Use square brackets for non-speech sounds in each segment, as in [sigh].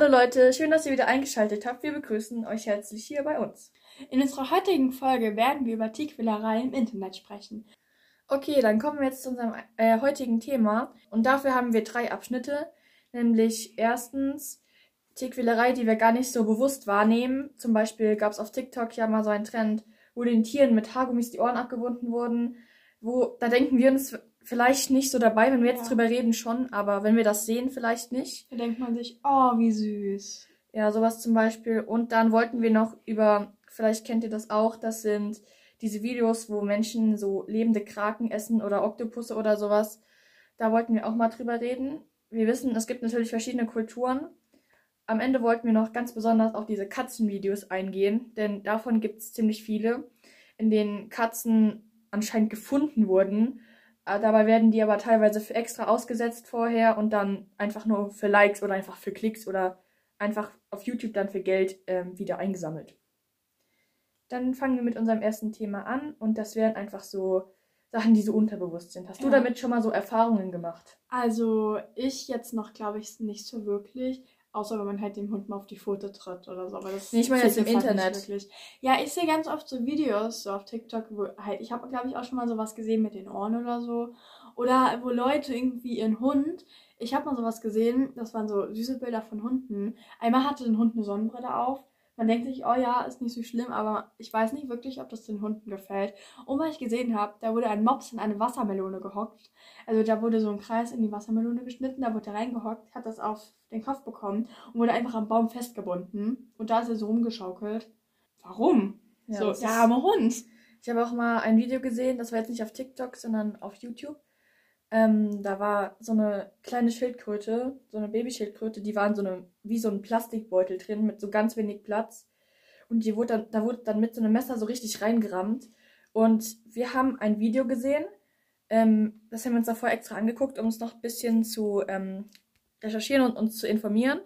Hallo Leute, schön, dass ihr wieder eingeschaltet habt. Wir begrüßen euch herzlich hier bei uns. In unserer heutigen Folge werden wir über Tierquälerei im Internet sprechen. Okay, dann kommen wir jetzt zu unserem äh, heutigen Thema. Und dafür haben wir drei Abschnitte. Nämlich erstens Tierquälerei, die wir gar nicht so bewusst wahrnehmen. Zum Beispiel gab es auf TikTok ja mal so einen Trend, wo den Tieren mit Haargummis die Ohren abgebunden wurden. Wo, da denken wir uns vielleicht nicht so dabei, wenn wir jetzt Ja. drüber reden schon, aber wenn wir das sehen, vielleicht nicht. Da denkt man sich, oh, wie süß. Ja, sowas zum Beispiel. Und dann wollten wir noch über, vielleicht kennt ihr das auch, das sind diese Videos, wo Menschen so lebende Kraken essen oder Oktopusse oder sowas. Da wollten wir auch mal drüber reden. Wir wissen, es gibt natürlich verschiedene Kulturen. Am Ende wollten wir noch ganz besonders auf diese Katzenvideos eingehen, denn davon gibt es ziemlich viele, in denen Katzen anscheinend gefunden wurden. Äh, Dabei werden die aber teilweise für extra ausgesetzt vorher und dann einfach nur für Likes oder einfach für Klicks oder einfach auf YouTube dann für Geld ähm, wieder eingesammelt. Dann fangen wir mit unserem ersten Thema an und das wären einfach so Sachen, die so unterbewusst sind. Hast du Ja. damit schon mal so Erfahrungen gemacht? Also, ich jetzt noch, glaube ich, nicht so wirklich. Außer wenn man halt dem Hund mal auf die Pfote tritt oder so. Aber das Nee, ich meine jetzt im halt Internet. Wirklich. Ja, ich sehe ganz oft so Videos so auf TikTok, wo halt, ich habe, glaube ich, auch schon mal sowas gesehen mit den Ohren oder so. Oder wo Leute irgendwie ihren Hund, ich habe mal sowas gesehen, das waren so süße Bilder von Hunden. Einmal hatte ein Hund eine Sonnenbrille auf. Man denkt sich, oh ja, ist nicht so schlimm, aber ich weiß nicht wirklich, ob das den Hunden gefällt. Und weil ich gesehen habe, da wurde ein Mops in eine Wassermelone gehockt. Also da wurde so ein Kreis in die Wassermelone geschnitten, da wurde er reingehockt, hat das auf den Kopf bekommen und wurde einfach am Baum festgebunden. Und da ist er so rumgeschaukelt. Warum? so, das der arme Hund. Ich habe auch mal ein Video gesehen, das war jetzt nicht auf TikTok, sondern auf YouTube. Ähm, da war so eine kleine Schildkröte, so eine Babyschildkröte, die war in so einem, wie so ein Plastikbeutel drin mit so ganz wenig Platz. Und die wurde dann, da wurde dann mit so einem Messer so richtig reingerammt. Und wir haben ein Video gesehen, ähm, das haben wir uns davor extra angeguckt, um uns noch ein bisschen zu ähm, recherchieren und uns zu informieren.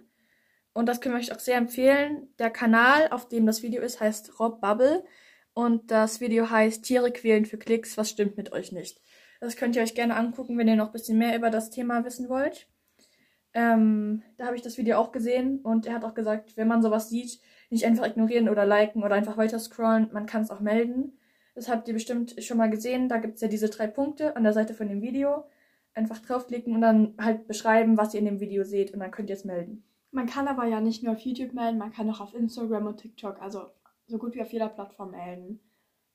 Und das können wir euch auch sehr empfehlen. Der Kanal, auf dem das Video ist, heißt Rob Bubble. Und das Video heißt Tiere quälen für Klicks, was stimmt mit euch nicht? Das könnt ihr euch gerne angucken, wenn ihr noch ein bisschen mehr über das Thema wissen wollt. Ähm, da habe ich das Video auch gesehen und er hat auch gesagt, wenn man sowas sieht, nicht einfach ignorieren oder liken oder einfach weiter scrollen, man kann es auch melden. Das habt ihr bestimmt schon mal gesehen. Da gibt es ja diese drei Punkte an der Seite von dem Video. Einfach draufklicken und dann halt beschreiben, was ihr in dem Video seht und dann könnt ihr es melden. Man kann aber ja nicht nur auf YouTube melden, man kann auch auf Instagram und TikTok, also so gut wie auf jeder Plattform melden.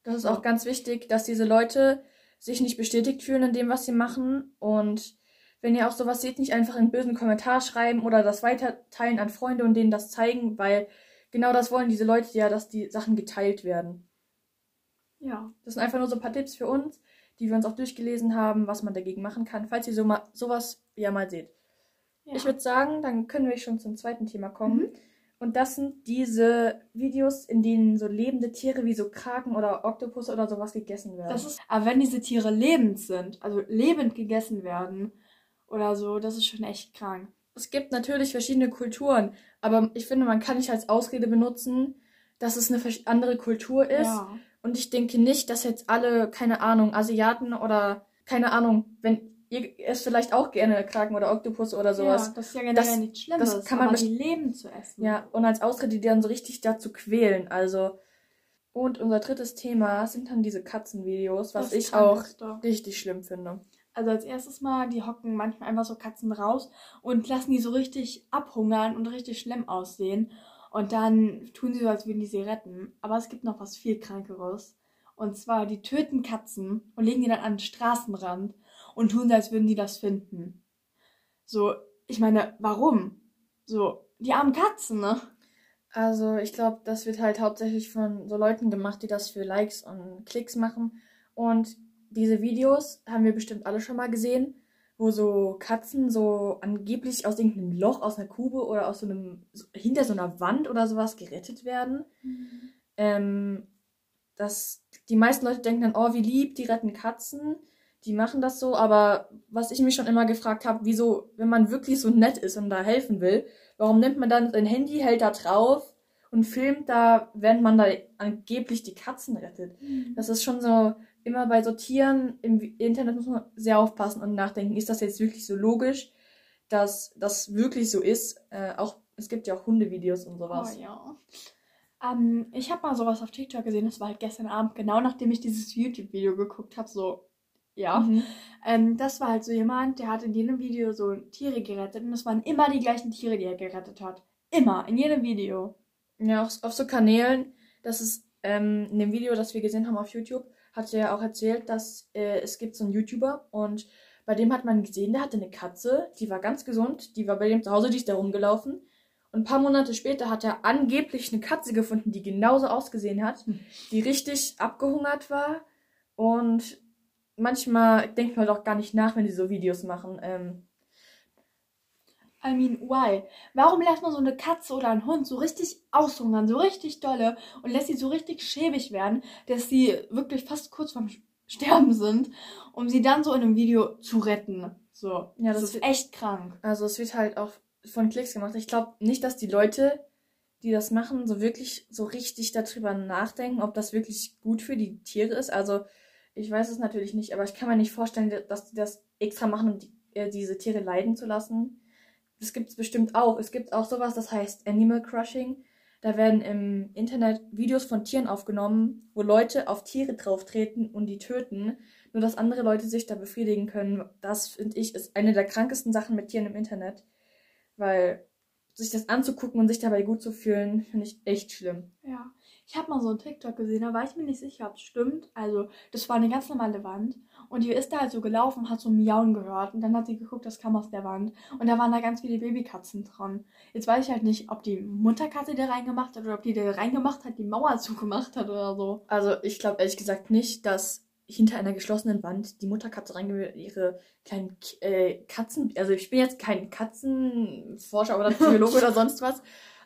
Das ist auch ganz wichtig, dass diese Leute sich nicht bestätigt fühlen in dem, was sie machen. Und wenn ihr auch sowas seht, nicht einfach einen bösen Kommentar schreiben oder das weiterteilen an Freunde und denen das zeigen, weil genau das wollen diese Leute ja, dass die Sachen geteilt werden. Ja. Das sind einfach nur so ein paar Tipps für uns, die wir uns auch durchgelesen haben, was man dagegen machen kann, falls ihr so mal, sowas ja mal seht. ja. Ich würde sagen, dann können wir schon zum zweiten Thema kommen. Mhm. Und das sind diese Videos, in denen so lebende Tiere wie so Kraken oder Oktopusse oder sowas gegessen werden. Das ist, aber wenn diese Tiere lebend sind, also lebend gegessen werden oder so, das ist schon echt krank. es gibt natürlich verschiedene Kulturen, aber ich finde, man kann nicht als Ausrede benutzen, dass es eine andere Kultur ist. Ja. Und ich denke nicht, dass jetzt alle, keine Ahnung, Asiaten oder keine Ahnung, wenn ihr esst vielleicht auch gerne Kraken oder Oktopus oder Ja, sowas. das ist ja generell Das- nichts Schlimmes, das kann man aber die leben zu essen. Ja, und als Ausrede die dann so richtig dazu quälen. Also. Und unser drittes Thema sind dann diese Katzenvideos, was Das ich auch richtig schlimm finde. Also als erstes mal, die hocken manchmal einfach so Katzen raus und lassen die so richtig abhungern und richtig schlimm aussehen. Und dann tun sie so, als würden die sie retten. Aber es gibt noch was viel Krankeres. Und zwar, die töten Katzen und legen die dann an den Straßenrand und tun so, als würden die das finden. So, ich meine, warum? So, die armen Katzen, ne? Also ich glaube, das wird halt hauptsächlich von so Leuten gemacht, die das für Likes und Klicks machen. Und diese Videos haben wir bestimmt alle schon mal gesehen, wo so Katzen so angeblich aus irgendeinem Loch, aus einer Kube oder aus so einem, hinter so einer Wand oder sowas gerettet werden. Ähm, das, die meisten Leute denken dann, oh, wie lieb, die retten Katzen. Die machen das so, aber was ich mich schon immer gefragt habe, wieso, wenn man wirklich so nett ist und da helfen will, warum nimmt man dann sein Handy, hält da drauf und filmt da, während man da angeblich die Katzen rettet? Das ist schon so, immer bei so Tieren im Internet muss man sehr aufpassen und nachdenken, ist das jetzt wirklich so logisch, dass das wirklich so ist? Äh, auch es gibt ja auch Hundevideos und sowas. Oh ja. Ähm, ich habe mal sowas auf TikTok gesehen, das war halt gestern Abend, genau nachdem ich dieses YouTube-Video geguckt habe, so, ja. Mhm. Ähm, das war halt so jemand, der hat in jedem Video so Tiere gerettet und es waren immer die gleichen Tiere, die er gerettet hat. Immer, in jedem Video. Ja, auf, auf so Kanälen, das ist ähm, in dem Video, das wir gesehen haben auf YouTube, hat er ja auch erzählt, dass äh, es gibt so einen YouTuber und bei dem hat man gesehen, der hatte eine Katze, die war ganz gesund, die war bei dem zu Hause, die ist da rumgelaufen. Und ein paar Monate später hat er angeblich eine Katze gefunden, die genauso ausgesehen hat, Hm. die richtig abgehungert war. Und manchmal denkt man doch gar nicht nach, wenn die so Videos machen. Ähm, I mean, why? Warum lässt man so eine Katze oder einen Hund so richtig aushungern, so richtig dolle und lässt sie so richtig schäbig werden, dass sie wirklich fast kurz vorm Sterben sind, um sie dann so in einem Video zu retten? So, Ja, das, das ist wird- echt krank. also es wird halt auch von Klicks gemacht. Ich glaube nicht, dass die Leute, die das machen, so wirklich so richtig darüber nachdenken, ob das wirklich gut für die Tiere ist. Also ich weiß es natürlich nicht, aber ich kann mir nicht vorstellen, dass die das extra machen, um die, äh, diese Tiere leiden zu lassen. Das gibt es bestimmt auch. Es gibt auch sowas, das heißt Animal Crushing. Da werden im Internet Videos von Tieren aufgenommen, wo Leute auf Tiere drauftreten und die töten, nur dass andere Leute sich da befriedigen können. Das finde ich ist eine der krankesten Sachen mit Tieren im Internet, weil sich das anzugucken und sich dabei gut zu fühlen, finde ich echt schlimm. Ja. Ich habe mal so einen TikTok gesehen, da war ich mir nicht sicher, ob es stimmt. Also, das war eine ganz normale Wand. Und die ist da halt so gelaufen, hat so Miauen gehört. Und dann hat sie geguckt, das kam aus der Wand. Und da waren da ganz viele Babykatzen dran. Jetzt weiß ich halt nicht, ob die Mutterkatze die reingemacht hat oder ob die die reingemacht hat, die Mauer [laughs] zugemacht hat oder so. Also ich glaube ehrlich gesagt nicht, dass hinter einer geschlossenen Wand die Mutterkatze reingeht, ihre kleinen äh, Katzen. Also ich bin jetzt kein Katzenforscher oder Psychologe oder sonst was,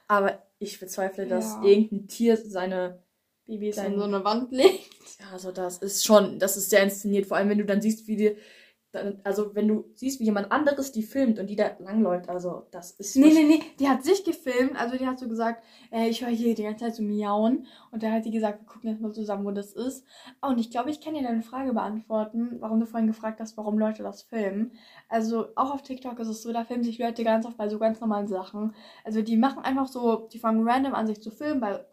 aber ich bezweifle, dass Ja. irgendein Tier seine Babys in so eine Wand legt. Ja, also das ist schon, das ist sehr inszeniert. Vor allem, wenn du dann siehst, wie die, also wenn du siehst, wie jemand anderes die filmt und die da langläuft, also das ist. Nee, nee, nee, die hat sich gefilmt. Also die hat so gesagt, äh, ich höre hier die ganze Zeit so miauen. Und da hat die gesagt, wir gucken jetzt mal zusammen, wo das ist. Oh, und ich glaube, ich kann dir deine Frage beantworten, warum du vorhin gefragt hast, warum Leute das filmen. Also auch auf TikTok ist es so, da filmen sich Leute ganz oft bei so ganz normalen Sachen. Also die machen einfach so, die fangen random an, sich zu filmen bei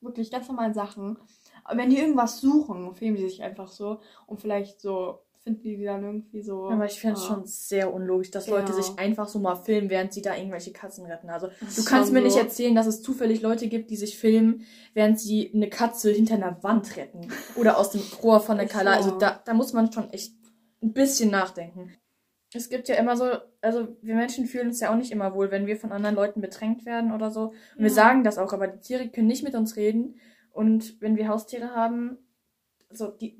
wirklich ganz normalen Sachen. Aber wenn die irgendwas suchen, filmen die sich einfach so. Und vielleicht so finden die die dann irgendwie so. Aber ich finde es ah. schon sehr unlogisch, dass Leute Ja. sich einfach so mal filmen, während sie da irgendwelche Katzen retten. Also Das du kannst mir nicht so. erzählen, dass es zufällig Leute gibt, die sich filmen, während sie eine Katze hinter einer Wand retten. Oder aus dem Rohr von der [laughs] Kala. Also so. da, da muss man schon echt ein bisschen nachdenken. Es gibt ja immer so, also wir Menschen fühlen uns ja auch nicht immer wohl, wenn wir von anderen Leuten bedrängt werden oder so. Und wir Ja. sagen das auch, aber die Tiere können nicht mit uns reden. Und wenn wir Haustiere haben, so die,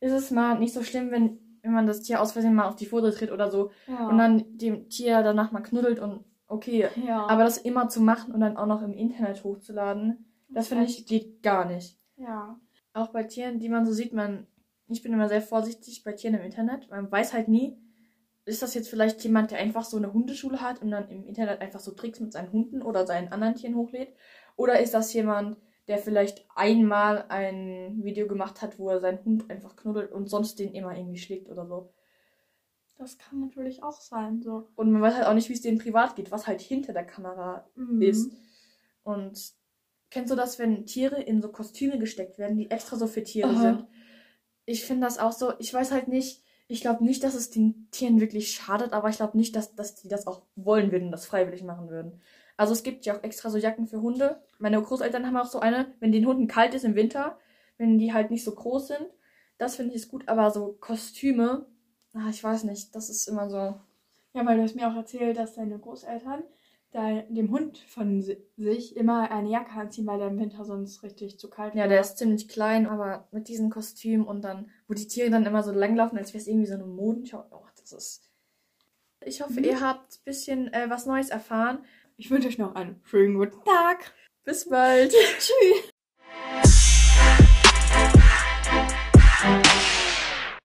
ist es mal nicht so schlimm, wenn, wenn man das Tier aus Versehen mal auf die Pfote tritt oder so Ja. und dann dem Tier danach mal knuddelt und okay. ja. Aber das immer zu machen und dann auch noch im Internet hochzuladen, das finde ich geht gar nicht. Ja. Auch bei Tieren, die man so sieht, man, ich bin immer sehr vorsichtig bei Tieren im Internet. Man weiß halt nie, ist das jetzt vielleicht jemand, der einfach so eine Hundeschule hat und dann im Internet einfach so Tricks mit seinen Hunden oder seinen anderen Tieren hochlädt? Oder ist das jemand, der vielleicht einmal ein Video gemacht hat, wo er seinen Hund einfach knuddelt und sonst den immer irgendwie schlägt oder so? Das kann natürlich auch sein. So. Und man weiß halt auch nicht, wie es denen privat geht, was halt hinter der Kamera Mhm. ist. Und kennst du das, wenn Tiere in so Kostüme gesteckt werden, die extra so für Tiere Aha. sind? Ich finde das auch so, ich weiß halt nicht, ich glaube nicht, dass es den Tieren wirklich schadet, aber ich glaube nicht, dass, dass die das auch wollen würden, das freiwillig machen würden. Also es gibt ja auch extra so Jacken für Hunde. Meine Großeltern haben auch so eine, wenn den Hunden kalt ist im Winter, wenn die halt nicht so groß sind. Das finde ich ist gut, aber so Kostüme, ah, ich weiß nicht, das ist immer so. Ja, weil du hast mir auch erzählt, dass deine Großeltern da dem Hund von si- sich immer eine Jacke anziehen, weil der im Winter sonst richtig zu kalt Ja, war. der ist ziemlich klein, aber mit diesem Kostüm und dann, wo die Tiere dann immer so langlaufen, als wäre es irgendwie so eine Modenschau. Oh, das ist. Ich hoffe, Mhm. ihr habt ein bisschen äh, was Neues erfahren. Ich wünsche euch noch einen schönen guten Tag. Bis bald. [laughs] Tschüss.